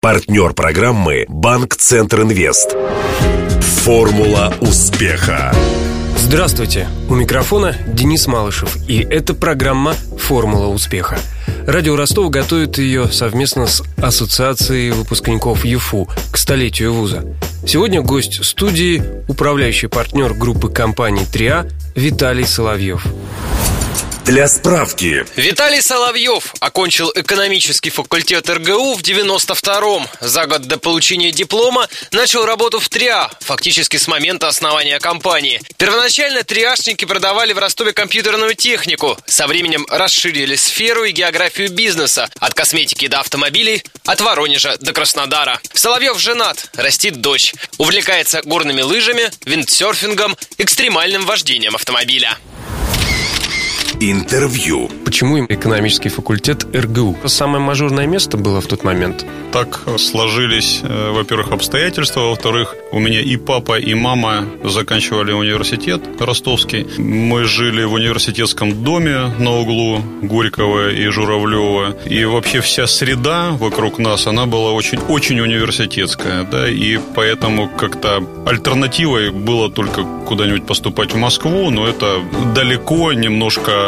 Партнер программы «Банк Центр Инвест». Формула успеха. Здравствуйте! У микрофона Денис Малышев, и это программа «Формула успеха». Радио Ростов готовит ее совместно с Ассоциацией выпускников ЮФУ к столетию вуза. Сегодня гость студии – управляющий партнер группы компаний «Триа» Виталий Соловьев. Для справки. Виталий Соловьев окончил экономический факультет РГУ в 92-м. За год до получения диплома начал работу в ТРИА, фактически с момента основания компании. Первоначально триашники продавали в Ростове компьютерную технику. Со временем расширили сферу и географию бизнеса. От косметики до автомобилей, от Воронежа до Краснодара. Соловьев женат, растит дочь. Увлекается горными лыжами, виндсерфингом, экстремальным вождением автомобиля. Интервью. Почему экономический факультет РГУ? Самое мажорное место было в тот момент? Так сложились, э, во-первых, обстоятельства, во-вторых, у меня и папа, и мама заканчивали университет ростовский. Мы жили в университетском доме на углу Горького и Журавлева. И вообще вся среда вокруг нас, она была очень, очень университетская. Да? И поэтому как-то альтернативой было только куда-нибудь поступать в Москву, но это далеко, немножко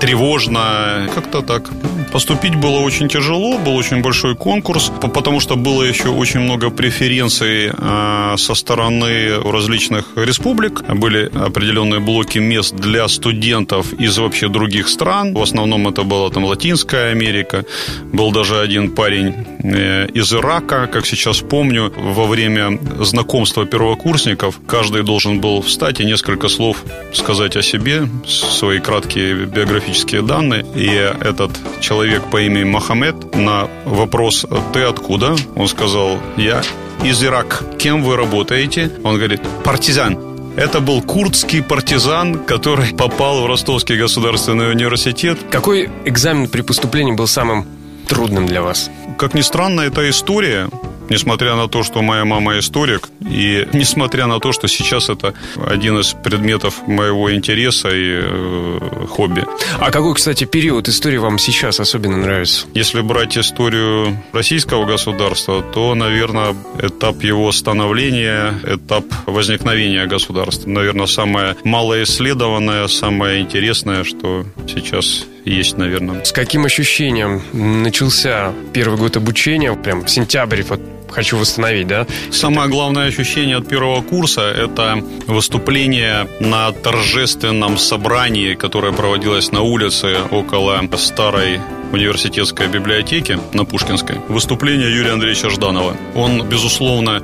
тревожно. Как-то так. Поступить было очень тяжело, был очень большой конкурс, потому что было еще очень много преференций э, со стороны различных республик. Были определенные блоки мест для студентов из вообще других стран. В основном это была там Латинская Америка. Был даже один парень э, из Ирака, как сейчас помню, во время знакомства первокурсников каждый должен был встать и несколько слов сказать о себе, свои краткие биографические данные. И этот человек по имени Мохаммед на вопрос «Ты откуда?» Он сказал «Я из Ирака. Кем вы работаете?» Он говорит «Партизан». Это был курдский партизан, который попал в Ростовский государственный университет. Какой экзамен при поступлении был самым трудным для вас? Как ни странно, эта история несмотря на то, что моя мама историк, и несмотря на то, что сейчас это один из предметов моего интереса и э, хобби. А какой, кстати, период истории вам сейчас особенно нравится? Если брать историю российского государства, то, наверное, этап его становления, этап возникновения государства, наверное, самое малоисследованное, самое интересное, что сейчас есть, наверное. С каким ощущением начался первый год обучения, прям в сентябре, вот хочу восстановить, да? Самое главное ощущение от первого курса – это выступление на торжественном собрании, которое проводилось на улице около старой университетской библиотеки на Пушкинской. Выступление Юрия Андреевича Жданова. Он, безусловно,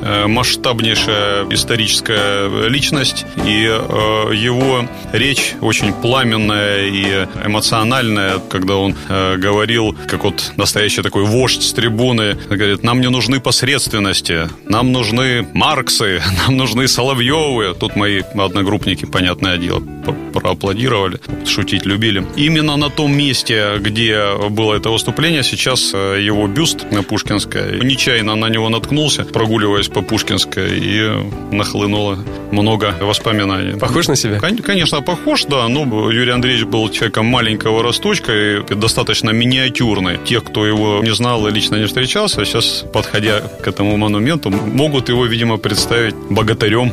э, масштабнейшая историческая личность, и э, его речь очень пламенная и эмоциональная, когда он э, говорил, как вот настоящий такой вождь с трибуны, говорит, нам не нужны посредственности, нам нужны Марксы, нам нужны Соловьевы. Тут мои одногруппники, понятное дело, проаплодировали, шутить любили. Именно на том месте, где было это выступление, сейчас э, его бюст на Пушкинской. Нечаянно на него наткнулся, прогуливаясь по Пушкинской, и нахлынуло много воспоминаний. Похож на себя? Конечно, похож, да. Но Юрий Андреевич был человеком маленького росточка и достаточно миниатюрный. Те, кто его не знал и лично не встречался, сейчас, подходя к этому монументу, могут его, видимо, представить богатырем.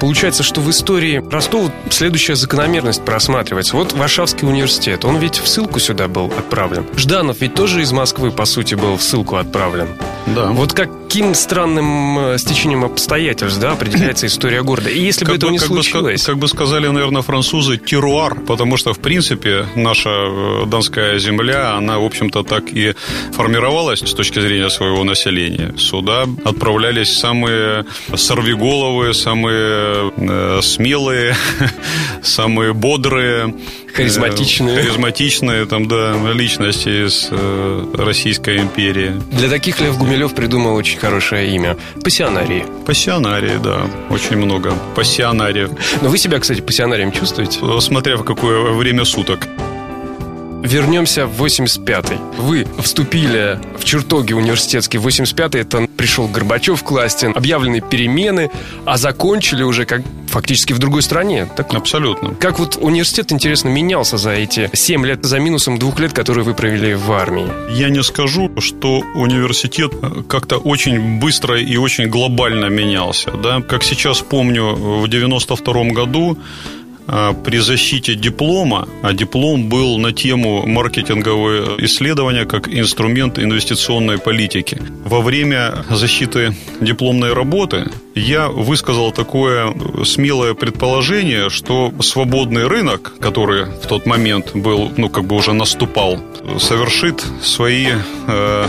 Получается, что в истории Ростова следующая закономерность просматривается. Вот Варшавский университет, он ведь в ссылку сюда был отправлен. Жданов ведь тоже из Москвы, по сути, был в ссылку отправлен. Да. Вот каким странным э, стечением обстоятельств, да, определяется история города. И если как бы этого не случилось... Бы, как бы сказали, наверное, французы, теруар, потому что, в принципе, наша э, донская земля, она, в общем-то, так и формировалась с точки зрения своего населения. Сюда отправлялись самые сорвиголовые, самые э, смелые, самые бодрые, харизматичные, э, харизматичные там да личности из э, Российской империи. Для таких Лев Гумилев придумал очень хорошее имя пассионарии. Пассионарии, да, очень много пассионариев. Но вы себя, кстати, пассионарием чувствуете? Смотря в какое время суток. Вернемся в 85-й. Вы вступили в чертоги университетские в 85-й. Это пришел Горбачев к власти, объявлены перемены, а закончили уже как фактически в другой стране. Так, Абсолютно. Как вот университет, интересно, менялся за эти 7 лет, за минусом двух лет, которые вы провели в армии? Я не скажу, что университет как-то очень быстро и очень глобально менялся. Да? Как сейчас помню, в 92 году при защите диплома, а диплом был на тему маркетинговые исследования как инструмент инвестиционной политики. Во время защиты дипломной работы я высказал такое смелое предположение, что свободный рынок, который в тот момент был, ну, как бы уже наступал, совершит свои э,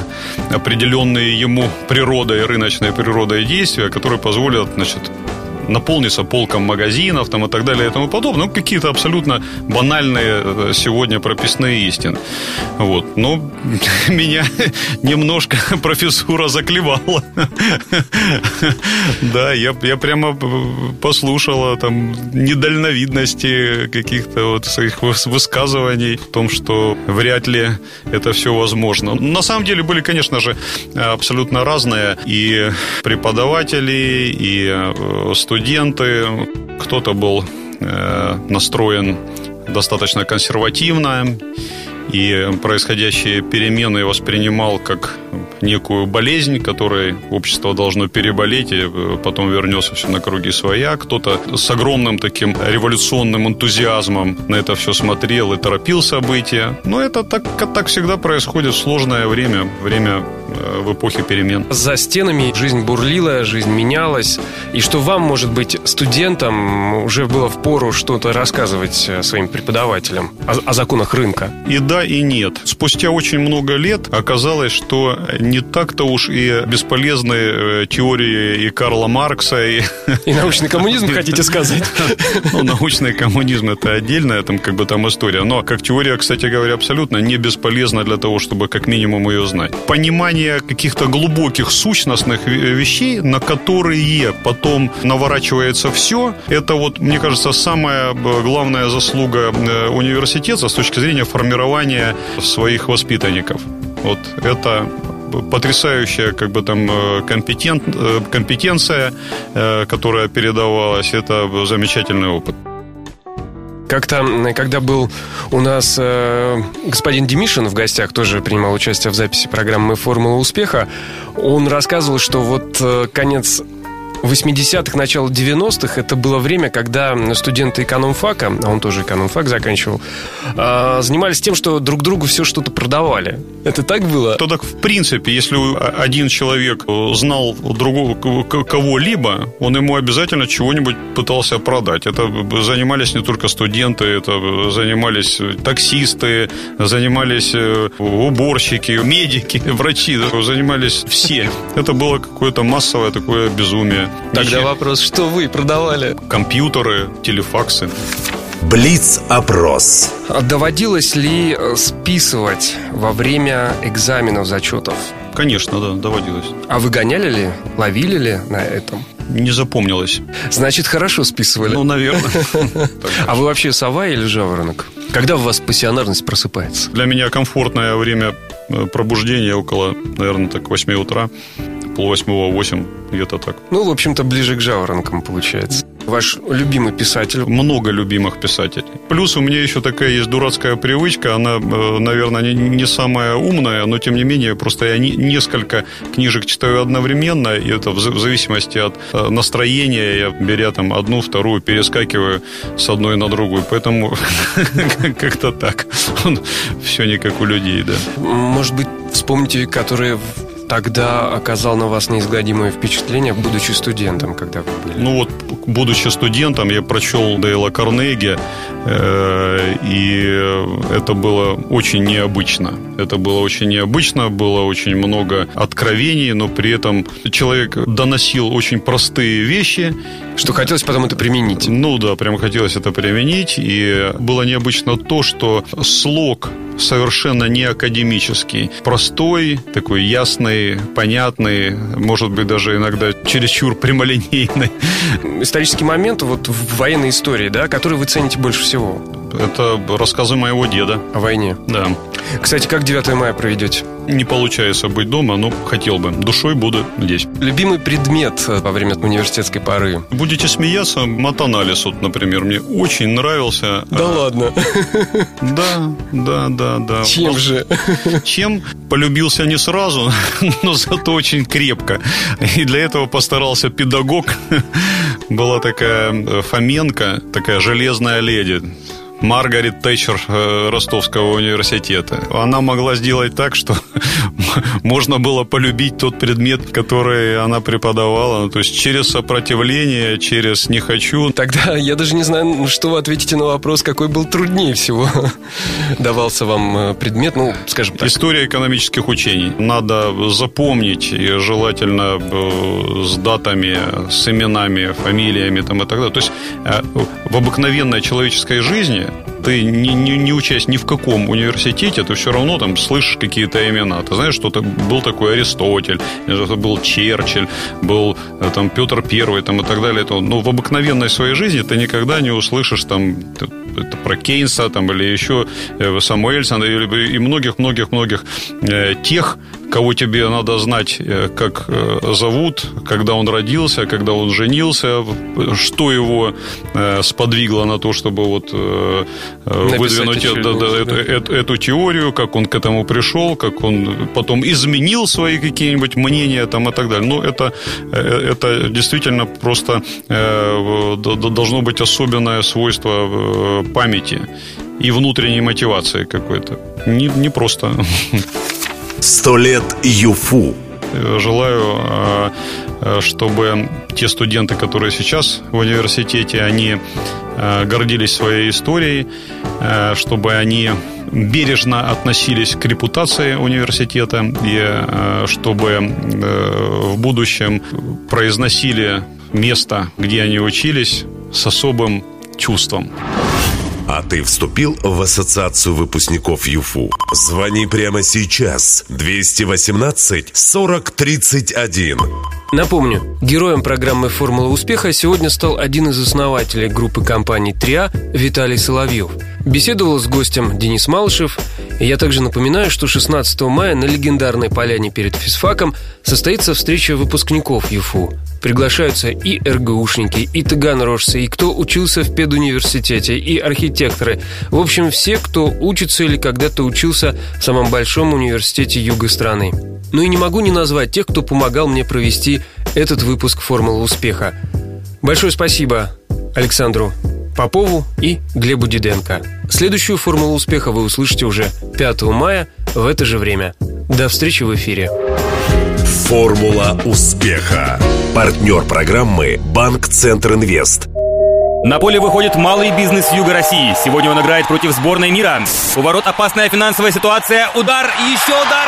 определенные ему природой, рыночной природой действия, которые позволят, значит, наполнится полком магазинов там, и так далее и тому подобное. Ну, какие-то абсолютно банальные э, сегодня прописные истины. Вот. Но меня немножко профессура заклевала. Да, я, я прямо послушала там недальновидности каких-то вот своих высказываний в том, что вряд ли это все возможно. На самом деле были, конечно же, абсолютно разные и преподаватели, и э, студенты, студенты, кто-то был э, настроен достаточно консервативно, и происходящие перемены воспринимал как некую болезнь, которой общество должно переболеть, и э, потом вернется все на круги своя. Кто-то с огромным таким революционным энтузиазмом на это все смотрел и торопил события. Но это так, так всегда происходит в сложное время, время в эпохе перемен. За стенами жизнь бурлила, жизнь менялась. И что вам, может быть, студентам уже было в пору что-то рассказывать э, своим преподавателям о, о законах рынка? И да, и нет. Спустя очень много лет оказалось, что не так-то уж и бесполезны э, теории и Карла Маркса. И, и научный коммунизм, хотите сказать? Ну, научный коммунизм – это отдельная там, как бы, там история. Но как теория, кстати говоря, абсолютно не бесполезна для того, чтобы как минимум ее знать. Понимание каких-то глубоких сущностных вещей, на которые потом наворачивается все, это вот, мне кажется, самая главная заслуга э, университета с точки зрения формирования своих воспитанников. Вот это потрясающая как бы там э, компетент, э, компетенция, которая передавалась. Это замечательный опыт. Как-то, когда был у нас э, господин Демишин в гостях, тоже принимал участие в записи программы «Формула успеха», он рассказывал, что вот э, конец 80-х, начало 90-х это было время, когда студенты экономфака, а он тоже экономфак заканчивал, а, занимались тем, что друг другу все что-то продавали. Это так было? То так, в принципе, если один человек знал другого кого-либо, он ему обязательно чего-нибудь пытался продать. Это занимались не только студенты, это занимались таксисты, занимались э, уборщики, медики, врачи, занимались все. Это было какое-то массовое такое безумие. Тогда Ничего. вопрос, что вы продавали? Компьютеры, телефаксы. Блиц-опрос. А доводилось ли э, списывать во время экзаменов, зачетов? Конечно, да, доводилось. А вы гоняли ли? Ловили ли на этом? Не запомнилось. Значит, хорошо списывали. Ну, наверное. А вы вообще сова или жаворонок? Когда у вас пассионарность просыпается? Для меня комфортное время э, пробуждения около, наверное, так 8 утра полвосьмого, восемь, где-то так. Ну, в общем-то, ближе к жаворонкам получается. Ваш любимый писатель? Много любимых писателей. Плюс у меня еще такая есть дурацкая привычка. Она, э, наверное, не самая умная, но тем не менее, просто я несколько книжек читаю одновременно, и это в зависимости от э, настроения, я беря там одну, вторую, перескакиваю с одной на другую. Поэтому как-то так. Все не как у людей, да. Может быть, вспомните, которые тогда оказал на вас неизгладимое впечатление, будучи студентом, когда вы были? Ну вот, будучи студентом, я прочел Дейла Карнеги, и это было очень необычно. Это было очень необычно, было очень много откровений, но при этом человек доносил очень простые вещи. Что хотелось потом это применить? Ну да, прям хотелось это применить, и было необычно то, что слог совершенно не академический. Простой, такой ясный, понятный, может быть, даже иногда чересчур прямолинейный. Исторический момент вот в военной истории, да, который вы цените больше всего? Это рассказы моего деда. О войне? Да. Кстати, как 9 мая проведете? не получается быть дома, но хотел бы. Душой буду здесь. Любимый предмет во время университетской поры? Будете смеяться, матанализ, вот, например, мне очень нравился. Да ладно? Да, да, да, да. Чем же? Чем? Полюбился не сразу, но зато очень крепко. И для этого постарался педагог. Была такая э, Фоменко, такая железная леди Маргарет Тэтчер э, Ростовского университета. Она могла сделать так, что можно было полюбить тот предмет, который она преподавала. Ну, то есть через сопротивление, через «не хочу». Тогда я даже не знаю, ну, что вы ответите на вопрос, какой был труднее всего давался вам э, предмет, ну, скажем так. История экономических учений. Надо запомнить, и желательно э, с датами, с именами, фамилиями там, и так далее. То есть в обыкновенной человеческой жизни ты не, не, не учась ни в каком университете, ты все равно там слышишь какие-то имена. Ты знаешь, что то был такой Аристотель, был Черчилль, был э, там Петр Первый там, и так далее. Но ну, в обыкновенной своей жизни ты никогда не услышишь там это про Кейнса там, или еще э, Самуэльсона и многих-многих-многих э, тех, кого тебе надо знать, э, как зовут, когда он родился, когда он женился, что его сподвигло на то, чтобы вот выдвинуть эту, да, эту, эту, эту теорию, как он к этому пришел, как он потом изменил свои какие-нибудь мнения там и так далее. Ну, это, это действительно просто должно быть особенное свойство памяти и внутренней мотивации какой-то. Не, не просто. Сто лет ЮФУ. Желаю, а, а, чтобы те студенты, которые сейчас в университете, они гордились своей историей, чтобы они бережно относились к репутации университета и чтобы в будущем произносили место, где они учились, с особым чувством. А ты вступил в ассоциацию выпускников ЮФУ? Звони прямо сейчас. 218 40 31. Напомню, героем программы «Формула успеха» сегодня стал один из основателей группы компаний «Триа» Виталий Соловьев. Беседовал с гостем Денис Малышев. И я также напоминаю, что 16 мая на легендарной поляне перед физфаком состоится встреча выпускников ЮФУ. Приглашаются и РГУшники, и таганрожцы, и кто учился в педуниверситете, и архитекторы. В общем, все, кто учится или когда-то учился в самом большом университете юга страны. Ну и не могу не назвать тех, кто помогал мне провести этот выпуск «Формулы успеха». Большое спасибо Александру Попову и Глебу Диденко. Следующую «Формулу успеха» вы услышите уже 5 мая в это же время. До встречи в эфире. «Формула успеха». Партнер программы «Банк Центр Инвест». На поле выходит малый бизнес Юга России. Сегодня он играет против сборной мира. У ворот опасная финансовая ситуация. Удар, еще удар.